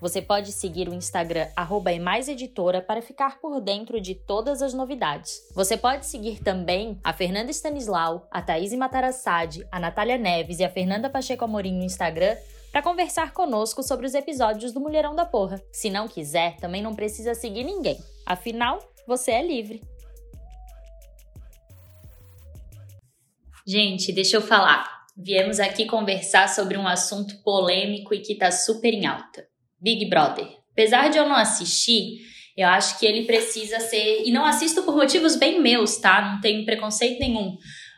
Você pode seguir o Instagram @emaiseditora para ficar por dentro de todas as novidades. Você pode seguir também a Fernanda Stanislau, a Thaís Matarassade, a Natália Neves e a Fernanda Pacheco Amorim no Instagram para conversar conosco sobre os episódios do Mulherão da Porra. Se não quiser, também não precisa seguir ninguém. Afinal, você é livre. Gente, deixa eu falar. Viemos aqui conversar sobre um assunto polêmico e que está super em alta. Big Brother. Apesar de eu não assistir, eu acho que ele precisa ser. E não assisto por motivos bem meus, tá? Não tenho preconceito nenhum.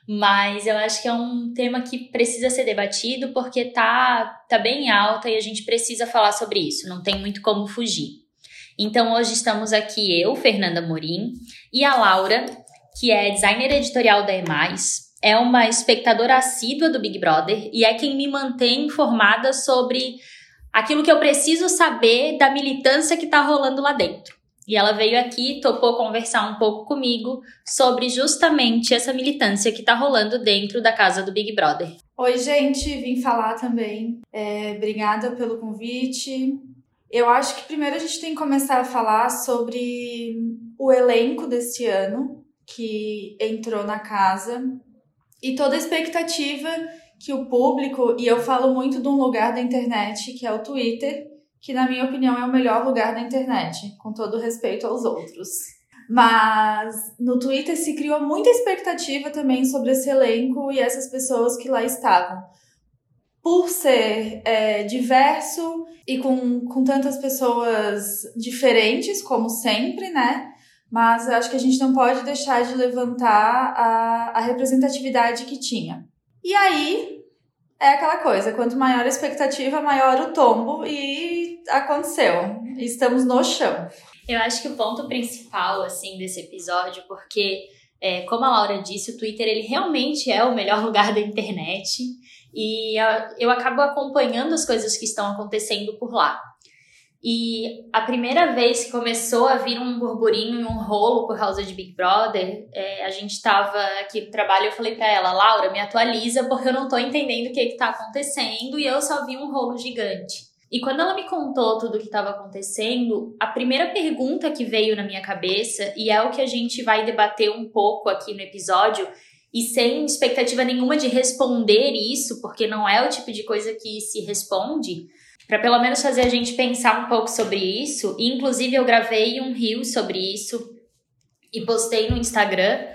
Mas eu acho que é um tema que precisa ser debatido porque tá, tá bem alta e a gente precisa falar sobre isso. Não tem muito como fugir. Então hoje estamos aqui eu, Fernanda Morim, e a Laura, que é designer editorial da Emais, é uma espectadora assídua do Big Brother e é quem me mantém informada sobre aquilo que eu preciso saber da militância que está rolando lá dentro. E ela veio aqui, topou conversar um pouco comigo sobre justamente essa militância que está rolando dentro da casa do Big Brother. Oi, gente, vim falar também. É, obrigada pelo convite. Eu acho que primeiro a gente tem que começar a falar sobre o elenco desse ano que entrou na casa e toda a expectativa que o público, e eu falo muito de um lugar da internet, que é o Twitter, que na minha opinião é o melhor lugar da internet, com todo respeito aos outros. Mas no Twitter se criou muita expectativa também sobre esse elenco e essas pessoas que lá estavam. Por ser é, diverso e com, com tantas pessoas diferentes, como sempre, né? Mas acho que a gente não pode deixar de levantar a, a representatividade que tinha. E aí é aquela coisa, quanto maior a expectativa, maior o tombo e aconteceu. Estamos no chão. Eu acho que o ponto principal assim desse episódio, porque é, como a Laura disse, o Twitter ele realmente é o melhor lugar da internet e eu acabo acompanhando as coisas que estão acontecendo por lá. E a primeira vez que começou a vir um burburinho e um rolo por causa de Big Brother, é, a gente estava aqui no trabalho eu falei para ela, Laura, me atualiza porque eu não tô entendendo o que, que tá acontecendo e eu só vi um rolo gigante. E quando ela me contou tudo o que estava acontecendo, a primeira pergunta que veio na minha cabeça, e é o que a gente vai debater um pouco aqui no episódio, e sem expectativa nenhuma de responder isso, porque não é o tipo de coisa que se responde, para pelo menos fazer a gente pensar um pouco sobre isso. E, inclusive, eu gravei um reel sobre isso e postei no Instagram.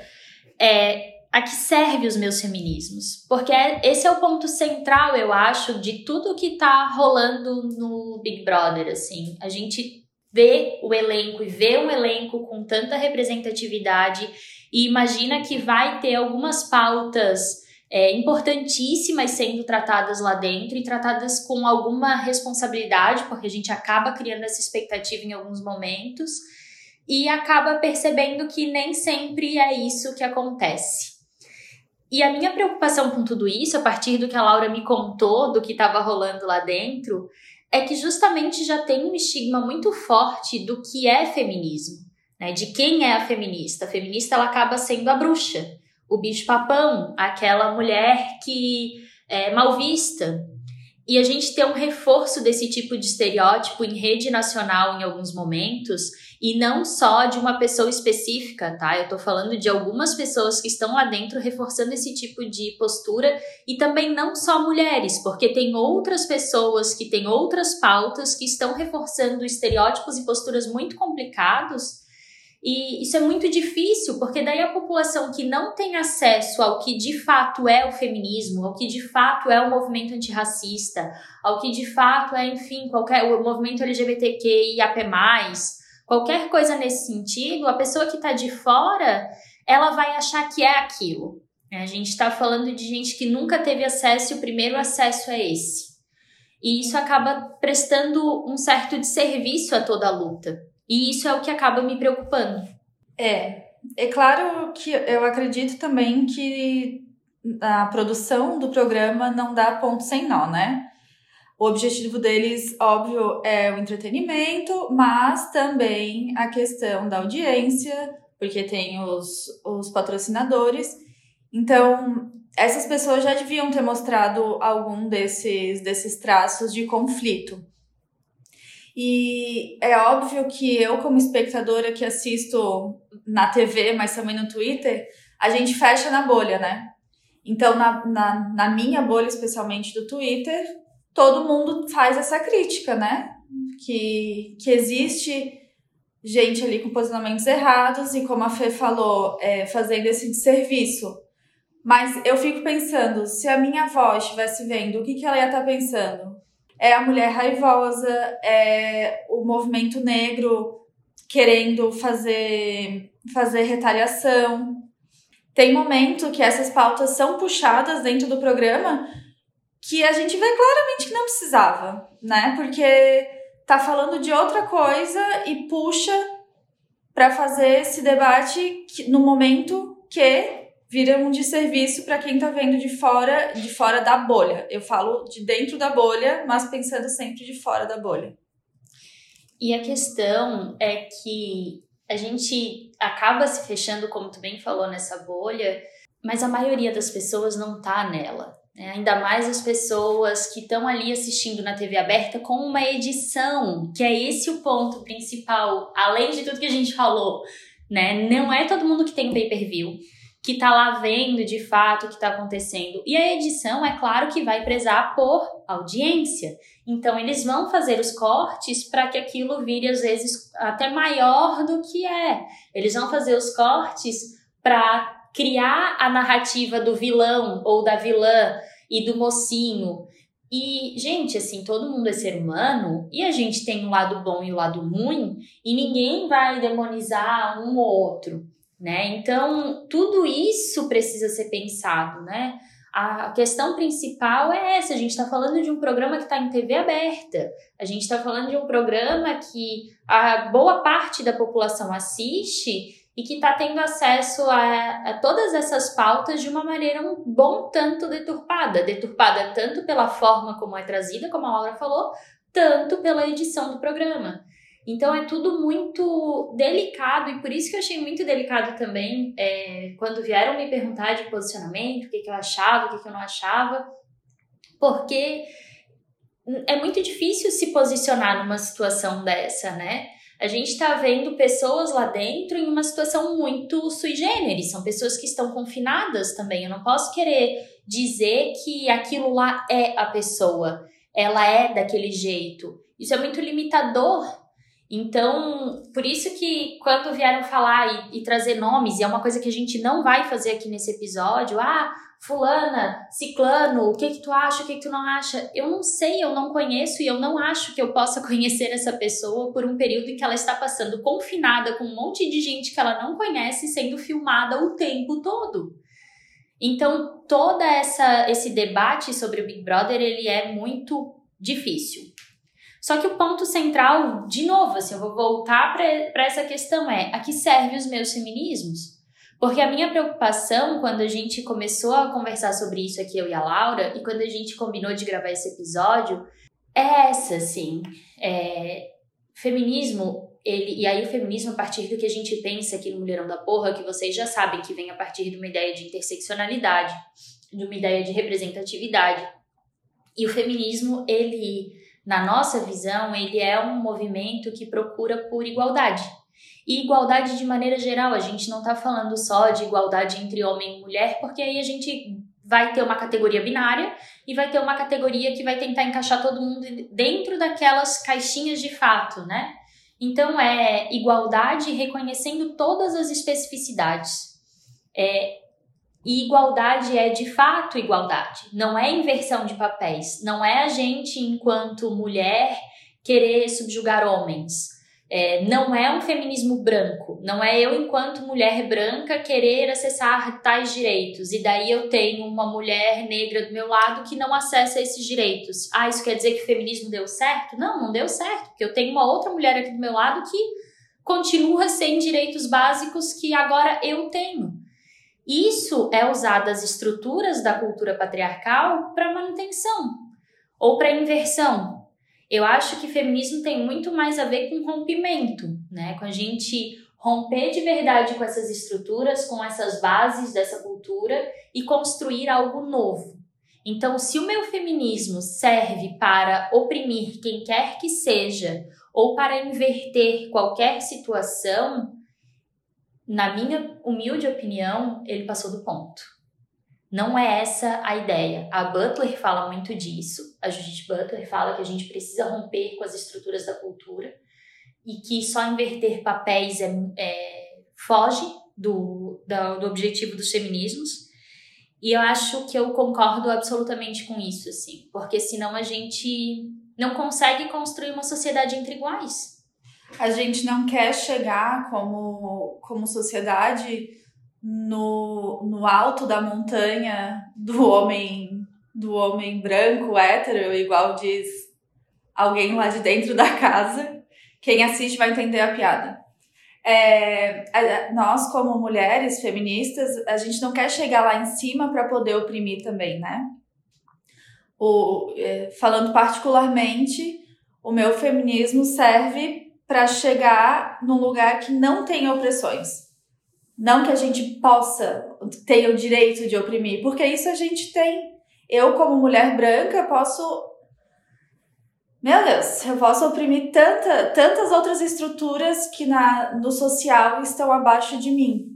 É, a que serve os meus feminismos? Porque esse é o ponto central, eu acho, de tudo que tá rolando no Big Brother, assim. A gente vê o elenco e vê um elenco com tanta representatividade e imagina que vai ter algumas pautas é, importantíssimas sendo tratadas lá dentro e tratadas com alguma responsabilidade, porque a gente acaba criando essa expectativa em alguns momentos e acaba percebendo que nem sempre é isso que acontece. E a minha preocupação com tudo isso, a partir do que a Laura me contou do que estava rolando lá dentro, é que justamente já tem um estigma muito forte do que é feminismo, né? De quem é a feminista. A feminista ela acaba sendo a bruxa o bicho-papão, aquela mulher que é mal vista. E a gente tem um reforço desse tipo de estereótipo em rede nacional em alguns momentos, e não só de uma pessoa específica, tá? Eu tô falando de algumas pessoas que estão lá dentro reforçando esse tipo de postura, e também não só mulheres, porque tem outras pessoas que têm outras pautas que estão reforçando estereótipos e posturas muito complicados e isso é muito difícil, porque daí a população que não tem acesso ao que de fato é o feminismo, ao que de fato é o movimento antirracista, ao que de fato é, enfim, qualquer o movimento LGBTQIAP+, qualquer coisa nesse sentido, a pessoa que está de fora, ela vai achar que é aquilo. A gente está falando de gente que nunca teve acesso e o primeiro acesso é esse. E isso acaba prestando um certo desserviço a toda a luta. E isso é o que acaba me preocupando. É, é claro que eu acredito também que a produção do programa não dá ponto sem nó, né? O objetivo deles, óbvio, é o entretenimento, mas também a questão da audiência, porque tem os, os patrocinadores. Então, essas pessoas já deviam ter mostrado algum desses, desses traços de conflito. E é óbvio que eu, como espectadora que assisto na TV, mas também no Twitter, a gente fecha na bolha, né? Então, na, na, na minha bolha, especialmente do Twitter, todo mundo faz essa crítica, né? Que, que existe gente ali com posicionamentos errados e, como a Fê falou, é, fazendo esse desserviço. Mas eu fico pensando, se a minha avó estivesse vendo, o que, que ela ia estar tá pensando? É a mulher raivosa, é o movimento negro querendo fazer, fazer retaliação. Tem momento que essas pautas são puxadas dentro do programa que a gente vê claramente que não precisava, né? Porque tá falando de outra coisa e puxa para fazer esse debate no momento que vira um desserviço para quem tá vendo de fora, de fora da bolha. Eu falo de dentro da bolha, mas pensando sempre de fora da bolha. E a questão é que a gente acaba se fechando, como tu bem falou, nessa bolha, mas a maioria das pessoas não tá nela. Né? Ainda mais as pessoas que estão ali assistindo na TV aberta com uma edição, que é esse o ponto principal, além de tudo que a gente falou, né? Não é todo mundo que tem pay-per-view que tá lá vendo de fato o que tá acontecendo. E a edição, é claro que vai prezar por audiência. Então eles vão fazer os cortes para que aquilo vire às vezes até maior do que é. Eles vão fazer os cortes para criar a narrativa do vilão ou da vilã e do mocinho. E, gente, assim, todo mundo é ser humano e a gente tem o um lado bom e o um lado ruim e ninguém vai demonizar um ou outro, né? Então, tudo isso precisa ser pensado, né? A questão principal é essa: a gente está falando de um programa que está em TV aberta, a gente está falando de um programa que a boa parte da população assiste e que está tendo acesso a, a, todas essas pautas de uma maneira um bom tanto deturpada. Deturpada tanto pela forma como é trazida, como a Laura falou, tanto pela edição do programa. Então é tudo muito delicado e por isso que eu achei muito delicado também é, quando vieram me perguntar de posicionamento, o que, que eu achava, o que, que eu não achava, porque é muito difícil se posicionar numa situação dessa, né? a gente está vendo pessoas lá dentro em uma situação muito sui generis, são pessoas que estão confinadas também. Eu não posso querer dizer que aquilo lá é a pessoa, ela é daquele jeito. Isso é muito limitador. Então, por isso que quando vieram falar e, e trazer nomes, e é uma coisa que a gente não vai fazer aqui nesse episódio, ah, fulana, ciclano, o que que tu acha, o que que tu não acha? Eu não sei, eu não conheço e eu não acho que eu possa conhecer essa pessoa por um período em que ela está passando confinada com um monte de gente que ela não conhece sendo filmada o tempo todo. Então, toda essa esse debate sobre o Big Brother, ele é muito difícil. Só que o ponto central, de novo, assim, eu vou voltar para essa questão é, a que serve os meus feminismos? Porque a minha preocupação, quando a gente começou a conversar sobre isso aqui, eu e a Laura, e quando a gente combinou de gravar esse episódio, é essa, assim. É, feminismo, ele, e aí o feminismo, a partir do que a gente pensa aqui no Mulherão da Porra, que vocês já sabem que vem a partir de uma ideia de interseccionalidade, de uma ideia de representatividade. E o feminismo, ele, na nossa visão, ele é um movimento que procura por igualdade e igualdade de maneira geral, a gente não está falando só de igualdade entre homem e mulher, porque aí a gente vai ter uma categoria binária e vai ter uma categoria que vai tentar encaixar todo mundo dentro daquelas caixinhas de fato, né? Então é igualdade reconhecendo todas as especificidades. É, e igualdade é de fato igualdade, não é inversão de papéis, não é a gente, enquanto mulher, querer subjugar homens. É, não é um feminismo branco, não é eu, enquanto mulher branca, querer acessar tais direitos, e daí eu tenho uma mulher negra do meu lado que não acessa esses direitos. Ah, isso quer dizer que o feminismo deu certo? Não, não deu certo, porque eu tenho uma outra mulher aqui do meu lado que continua sem direitos básicos que agora eu tenho. Isso é usado as estruturas da cultura patriarcal para manutenção ou para inversão. Eu acho que feminismo tem muito mais a ver com rompimento, né? Com a gente romper de verdade com essas estruturas, com essas bases dessa cultura e construir algo novo. Então, se o meu feminismo serve para oprimir quem quer que seja ou para inverter qualquer situação, na minha humilde opinião, ele passou do ponto. Não é essa a ideia. A Butler fala muito disso. A Judith Butler fala que a gente precisa romper com as estruturas da cultura e que só inverter papéis é, é foge do, do, do objetivo dos feminismos. E eu acho que eu concordo absolutamente com isso, assim, porque senão a gente não consegue construir uma sociedade entre iguais. A gente não quer chegar como, como sociedade no, no alto da montanha do homem do homem branco, hétero, igual diz alguém lá de dentro da casa. Quem assiste vai entender a piada. É, nós, como mulheres feministas, a gente não quer chegar lá em cima para poder oprimir também, né? O, é, falando particularmente, o meu feminismo serve para chegar num lugar que não tem opressões. Não que a gente possa ter o direito de oprimir, porque isso a gente tem. Eu, como mulher branca, posso meu Deus, eu posso oprimir tanta, tantas outras estruturas que na, no social estão abaixo de mim.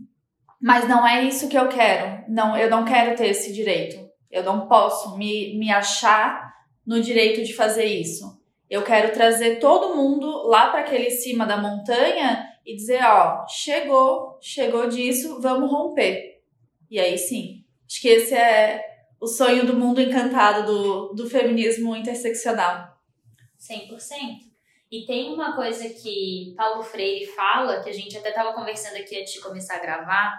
Mas não é isso que eu quero. Não, eu não quero ter esse direito. Eu não posso me, me achar no direito de fazer isso. Eu quero trazer todo mundo lá para aquele cima da montanha e dizer, ó, chegou, chegou disso, vamos romper. E aí sim. Acho que esse é o sonho do mundo encantado do, do feminismo interseccional. 100%. E tem uma coisa que Paulo Freire fala, que a gente até estava conversando aqui antes de começar a gravar,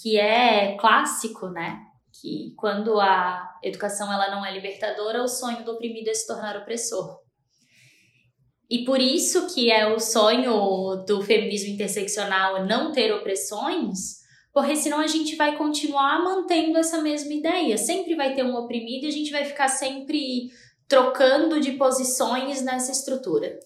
que é clássico, né? Que quando a educação ela não é libertadora, o sonho do oprimido é se tornar opressor. E por isso que é o sonho do feminismo interseccional não ter opressões, porque senão a gente vai continuar mantendo essa mesma ideia. Sempre vai ter um oprimido e a gente vai ficar sempre trocando de posições nessa estrutura.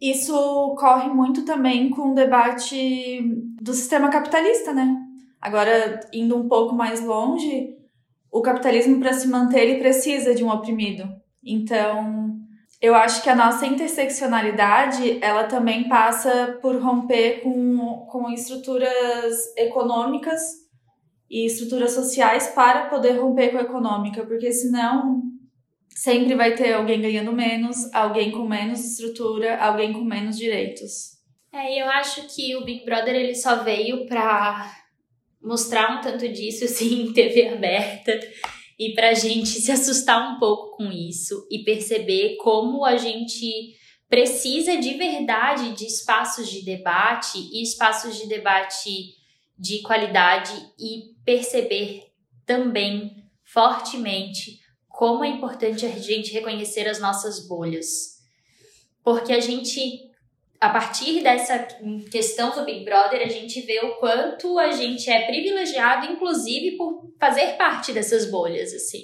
Isso corre muito também com o debate do sistema capitalista, né? Agora, indo um pouco mais longe, o capitalismo, para se manter, ele precisa de um oprimido. Então, eu acho que a nossa interseccionalidade, ela também passa por romper com, com estruturas econômicas e estruturas sociais para poder romper com a econômica, porque senão sempre vai ter alguém ganhando menos, alguém com menos estrutura, alguém com menos direitos. É, eu acho que o Big Brother ele só veio para mostrar um tanto disso assim em TV aberta e pra gente se assustar um pouco com isso e perceber como a gente precisa de verdade de espaços de debate e espaços de debate de qualidade e perceber também fortemente como é importante a gente reconhecer as nossas bolhas. Porque a gente, a partir dessa questão do Big Brother, a gente vê o quanto a gente é privilegiado, inclusive, por fazer parte dessas bolhas, assim.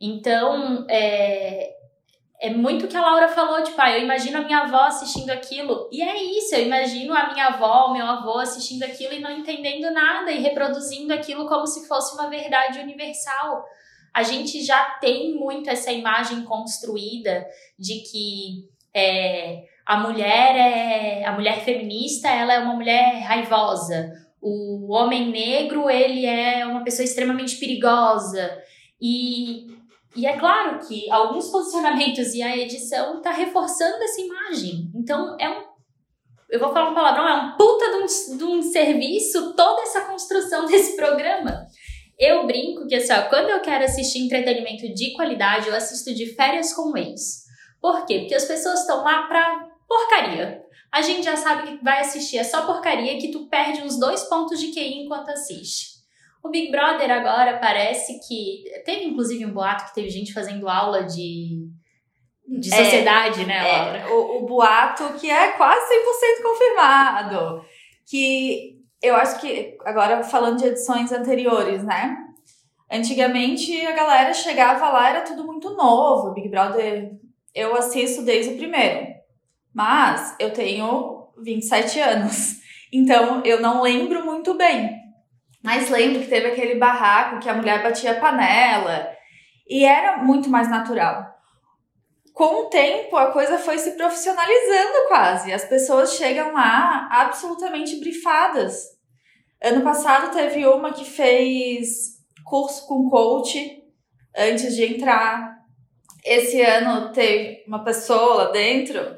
Então, é, é muito o que a Laura falou, tipo, ah, eu imagino a minha avó assistindo aquilo. E é isso, eu imagino a minha avó, o meu avô assistindo aquilo e não entendendo nada e reproduzindo aquilo como se fosse uma verdade universal a gente já tem muito essa imagem construída de que é, a mulher é a mulher feminista ela é uma mulher raivosa o homem negro ele é uma pessoa extremamente perigosa e, e é claro que alguns posicionamentos e a edição está reforçando essa imagem então é um eu vou falar um palavrão, é um puta de um, de um serviço toda essa construção desse programa. Eu brinco que assim, ó, quando eu quero assistir entretenimento de qualidade, eu assisto de férias com o ex. Por quê? Porque as pessoas estão lá pra porcaria. A gente já sabe que vai assistir, é só porcaria que tu perde uns dois pontos de QI enquanto assiste. O Big Brother agora parece que. Teve inclusive um boato que teve gente fazendo aula de, de é, sociedade, é, né, Laura? É, o, o boato que é quase 100% confirmado. Que eu acho que, agora falando de edições anteriores, né? Antigamente a galera chegava lá, era tudo muito novo. Big Brother, eu assisto desde o primeiro. Mas eu tenho 27 anos. Então eu não lembro muito bem. Mas lembro que teve aquele barraco que a mulher batia a panela. E era muito mais natural. Com o tempo, a coisa foi se profissionalizando quase. As pessoas chegam lá absolutamente brifadas. Ano passado teve uma que fez curso com coach antes de entrar. Esse ano teve uma pessoa lá dentro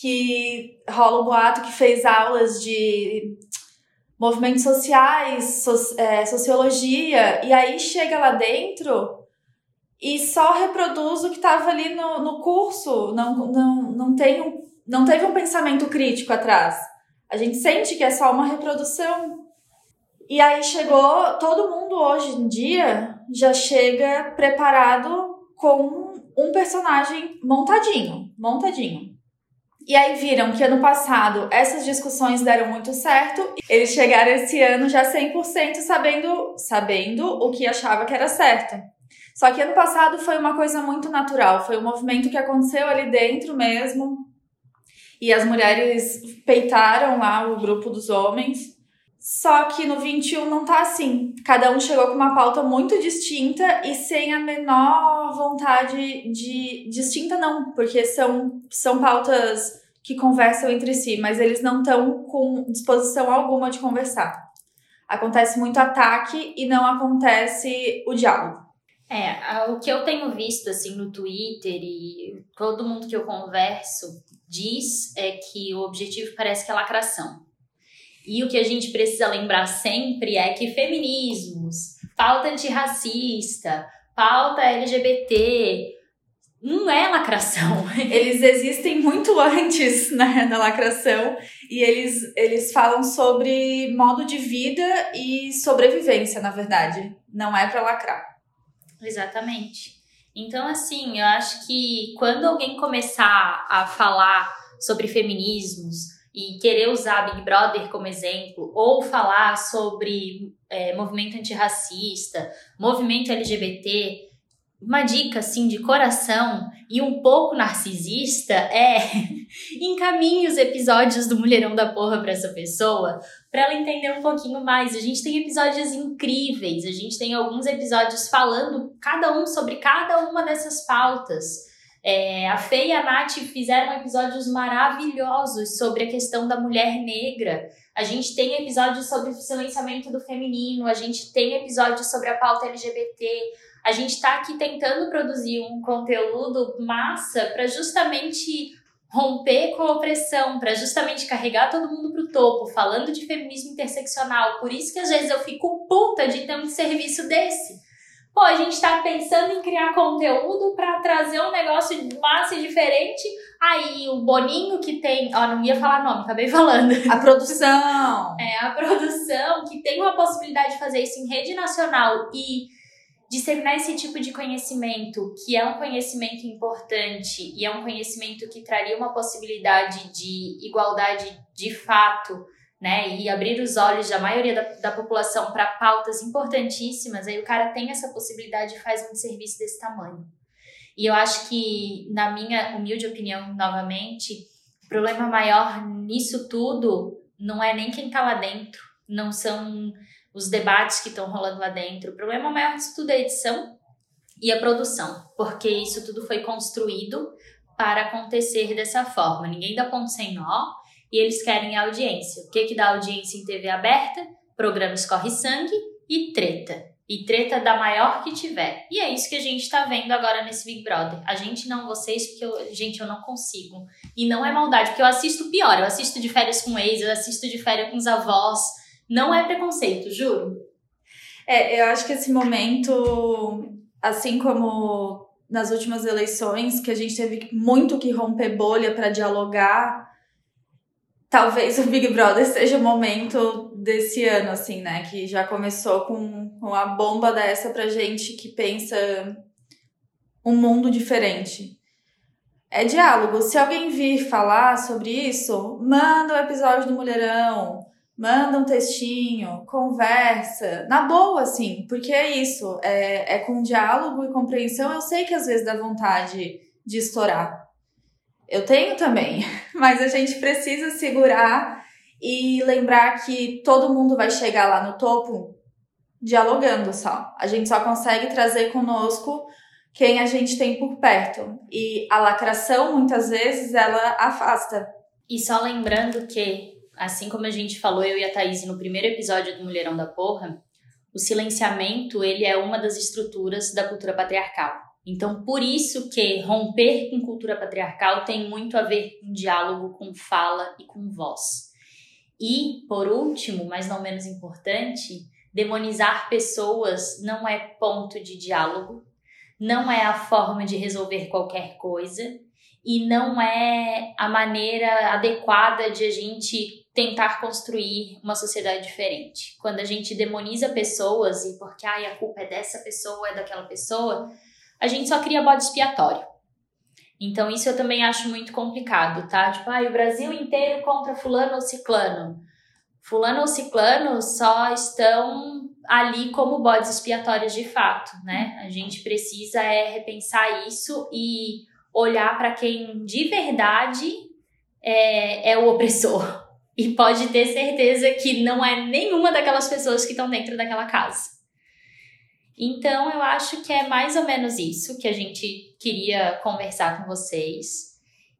que rola o boato que fez aulas de movimentos sociais, so, é, sociologia, e aí chega lá dentro e só reproduz o que estava ali no, no curso, não, não, não, tem um, não teve um pensamento crítico atrás. A gente sente que é só uma reprodução. E aí chegou, todo mundo hoje em dia já chega preparado com um personagem montadinho, montadinho. E aí viram que ano passado essas discussões deram muito certo. Eles chegaram esse ano já 100% sabendo, sabendo o que achava que era certo. Só que ano passado foi uma coisa muito natural, foi um movimento que aconteceu ali dentro mesmo. E as mulheres peitaram lá o grupo dos homens. Só que no 21 não tá assim. Cada um chegou com uma pauta muito distinta e sem a menor vontade de. Distinta, não, porque são, são pautas que conversam entre si, mas eles não estão com disposição alguma de conversar. Acontece muito ataque e não acontece o diálogo. É, o que eu tenho visto assim no Twitter e todo mundo que eu converso diz é que o objetivo parece que é lacração. E o que a gente precisa lembrar sempre é que feminismos, pauta antirracista, pauta LGBT, não é lacração. Eles existem muito antes né, da lacração e eles, eles falam sobre modo de vida e sobrevivência, na verdade. Não é para lacrar. Exatamente. Então, assim, eu acho que quando alguém começar a falar sobre feminismos, e querer usar Big Brother como exemplo, ou falar sobre é, movimento antirracista, movimento LGBT, uma dica assim de coração e um pouco narcisista é encaminhe os episódios do Mulherão da Porra para essa pessoa, para ela entender um pouquinho mais. A gente tem episódios incríveis, a gente tem alguns episódios falando cada um sobre cada uma dessas pautas. É, a Fê e a Nath fizeram episódios maravilhosos sobre a questão da mulher negra. A gente tem episódios sobre o silenciamento do feminino, a gente tem episódios sobre a pauta LGBT. A gente está aqui tentando produzir um conteúdo massa para justamente romper com a opressão, para justamente carregar todo mundo para o topo, falando de feminismo interseccional. Por isso que às vezes eu fico puta de ter um serviço desse Pô, a gente tá pensando em criar conteúdo para trazer um negócio massa e diferente. Aí o Boninho que tem, ó, não ia falar nome, acabei falando. A produção. é, a produção que tem uma possibilidade de fazer isso em rede nacional e disseminar esse tipo de conhecimento, que é um conhecimento importante e é um conhecimento que traria uma possibilidade de igualdade de fato né, e abrir os olhos da maioria da, da população para pautas importantíssimas, aí o cara tem essa possibilidade e faz um serviço desse tamanho. E eu acho que, na minha humilde opinião, novamente, o problema maior nisso tudo não é nem quem está lá dentro, não são os debates que estão rolando lá dentro. O problema maior disso tudo é a edição e a produção, porque isso tudo foi construído para acontecer dessa forma. Ninguém dá ponto sem nó, e eles querem audiência. O que, que dá audiência em TV aberta? Programa Escorre Sangue e treta. E treta da maior que tiver. E é isso que a gente tá vendo agora nesse Big Brother. A gente não, vocês, porque eu, gente, eu não consigo. E não é maldade, porque eu assisto pior. Eu assisto de férias com ex, eu assisto de férias com os avós. Não é preconceito, juro. É, eu acho que esse momento, assim como nas últimas eleições, que a gente teve muito que romper bolha para dialogar talvez o Big Brother seja o momento desse ano, assim, né? Que já começou com uma bomba dessa pra gente que pensa um mundo diferente. É diálogo. Se alguém vir falar sobre isso, manda um episódio do Mulherão. Manda um textinho, conversa, na boa, assim, porque é isso, é, é com diálogo e compreensão. Eu sei que às vezes dá vontade de estourar. Eu tenho também, mas a gente precisa segurar e lembrar que todo mundo vai chegar lá no topo dialogando só. A gente só consegue trazer conosco quem a gente tem por perto. E a lacração, muitas vezes, ela afasta. E só lembrando que, assim como a gente falou, eu e a Thaís no primeiro episódio do Mulherão da Porra, o silenciamento, ele é uma das estruturas da cultura patriarcal. Então, por isso que romper com cultura patriarcal tem muito a ver com diálogo, com fala e com voz. E, por último, mas não menos importante, demonizar pessoas não é ponto de diálogo, não é a forma de resolver qualquer coisa e não é a maneira adequada de a gente tentar construir uma sociedade diferente. Quando a gente demoniza pessoas e porque ai, a culpa é dessa pessoa, é daquela pessoa, a gente só cria bode expiatório. Então isso eu também acho muito complicado, tá? Tipo, ai, o Brasil inteiro contra fulano ou ciclano. Fulano ou ciclano só estão ali como bodes expiatórios de fato, né? A gente precisa é repensar isso e olhar para quem de verdade é, é o opressor. E pode ter certeza que não é nenhuma daquelas pessoas que estão dentro daquela casa. Então, eu acho que é mais ou menos isso que a gente queria conversar com vocês.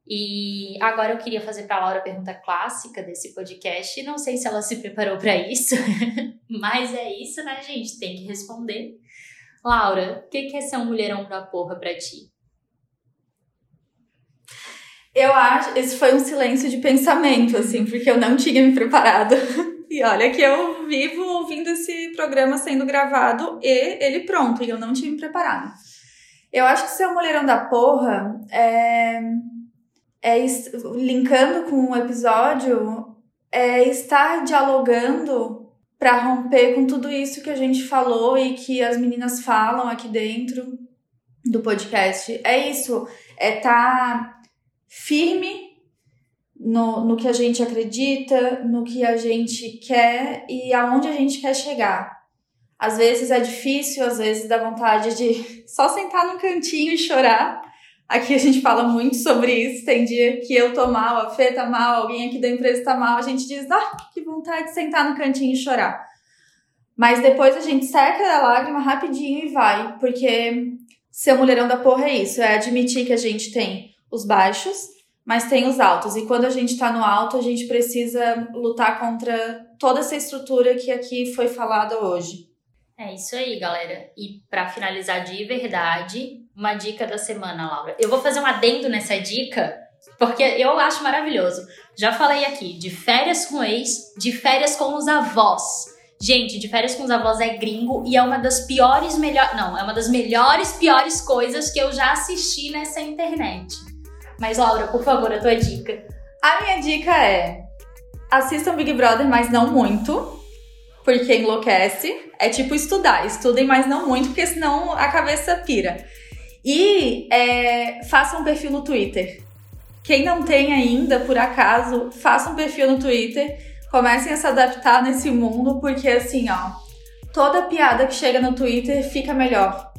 E agora eu queria fazer para a Laura a pergunta clássica desse podcast. Não sei se ela se preparou para isso, mas é isso, né, gente? Tem que responder. Laura, o que é ser um mulherão da porra para ti? Eu acho, esse foi um silêncio de pensamento, assim, porque eu não tinha me preparado. E olha que eu vivo ouvindo esse programa sendo gravado e ele pronto, e eu não tinha me preparado. Eu acho que ser um mulherão da porra é é, linkando com o episódio, é estar dialogando para romper com tudo isso que a gente falou e que as meninas falam aqui dentro do podcast. É isso, é estar tá firme no, no que a gente acredita, no que a gente quer e aonde a gente quer chegar. Às vezes é difícil, às vezes dá vontade de só sentar no cantinho e chorar, Aqui a gente fala muito sobre isso. Tem dia que eu tô mal, a Fê tá mal, alguém aqui da empresa tá mal. A gente diz, ah, que vontade de sentar no cantinho e chorar. Mas depois a gente seca a lágrima rapidinho e vai. Porque ser mulherão da porra é isso. É admitir que a gente tem os baixos, mas tem os altos. E quando a gente tá no alto, a gente precisa lutar contra toda essa estrutura que aqui foi falada hoje. É isso aí, galera. E para finalizar de verdade, uma dica da semana, Laura. Eu vou fazer um adendo nessa dica, porque eu acho maravilhoso. Já falei aqui de férias com ex, de férias com os avós. Gente, de férias com os avós é gringo e é uma das piores, melhor, não, é uma das melhores, piores coisas que eu já assisti nessa internet. Mas Laura, por favor, a tua dica. A minha dica é: assistam Big Brother, mas não muito porque enlouquece. É tipo estudar. Estudem, mas não muito, porque senão a cabeça pira. E é, faça um perfil no Twitter. Quem não tem ainda, por acaso, faça um perfil no Twitter. Comecem a se adaptar nesse mundo, porque assim, ó, toda piada que chega no Twitter fica melhor.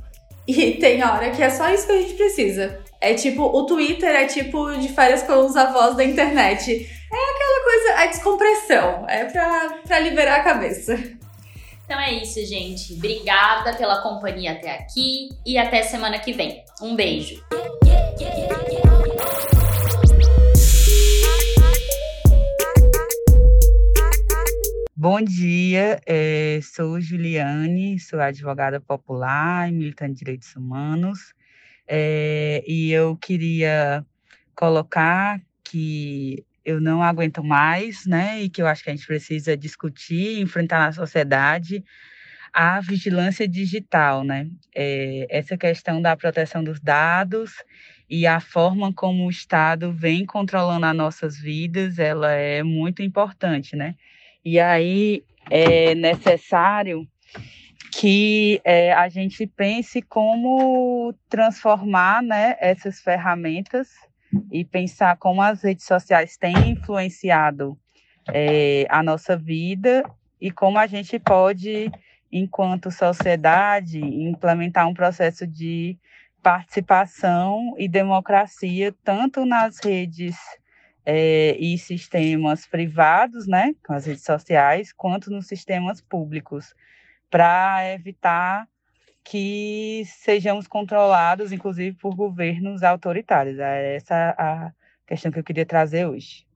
E tem hora que é só isso que a gente precisa. É tipo, o Twitter é tipo de férias com os avós da internet. É aquela coisa, a descompressão. É pra, pra liberar a cabeça. Então é isso, gente. Obrigada pela companhia até aqui e até semana que vem. Um beijo. Bom dia, é, sou Juliane, sou advogada popular e militante de direitos humanos. É, e eu queria colocar que eu não aguento mais, né? E que eu acho que a gente precisa discutir, enfrentar na sociedade a vigilância digital, né? É, essa questão da proteção dos dados e a forma como o Estado vem controlando as nossas vidas, ela é muito importante, né? E aí é necessário que é, a gente pense como transformar né, essas ferramentas e pensar como as redes sociais têm influenciado é, a nossa vida e como a gente pode, enquanto sociedade, implementar um processo de participação e democracia, tanto nas redes é, e sistemas privados, né, com as redes sociais, quanto nos sistemas públicos, para evitar que sejamos controlados, inclusive, por governos autoritários. É essa a questão que eu queria trazer hoje.